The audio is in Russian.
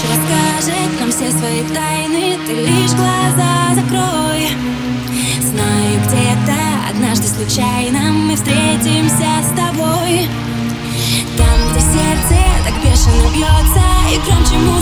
Ночь расскажет нам все свои тайны Ты лишь глаза закрой. Знаю, где-то однажды случайно Мы встретимся с тобой. Там, где сердце так бешено бьется И громче музыка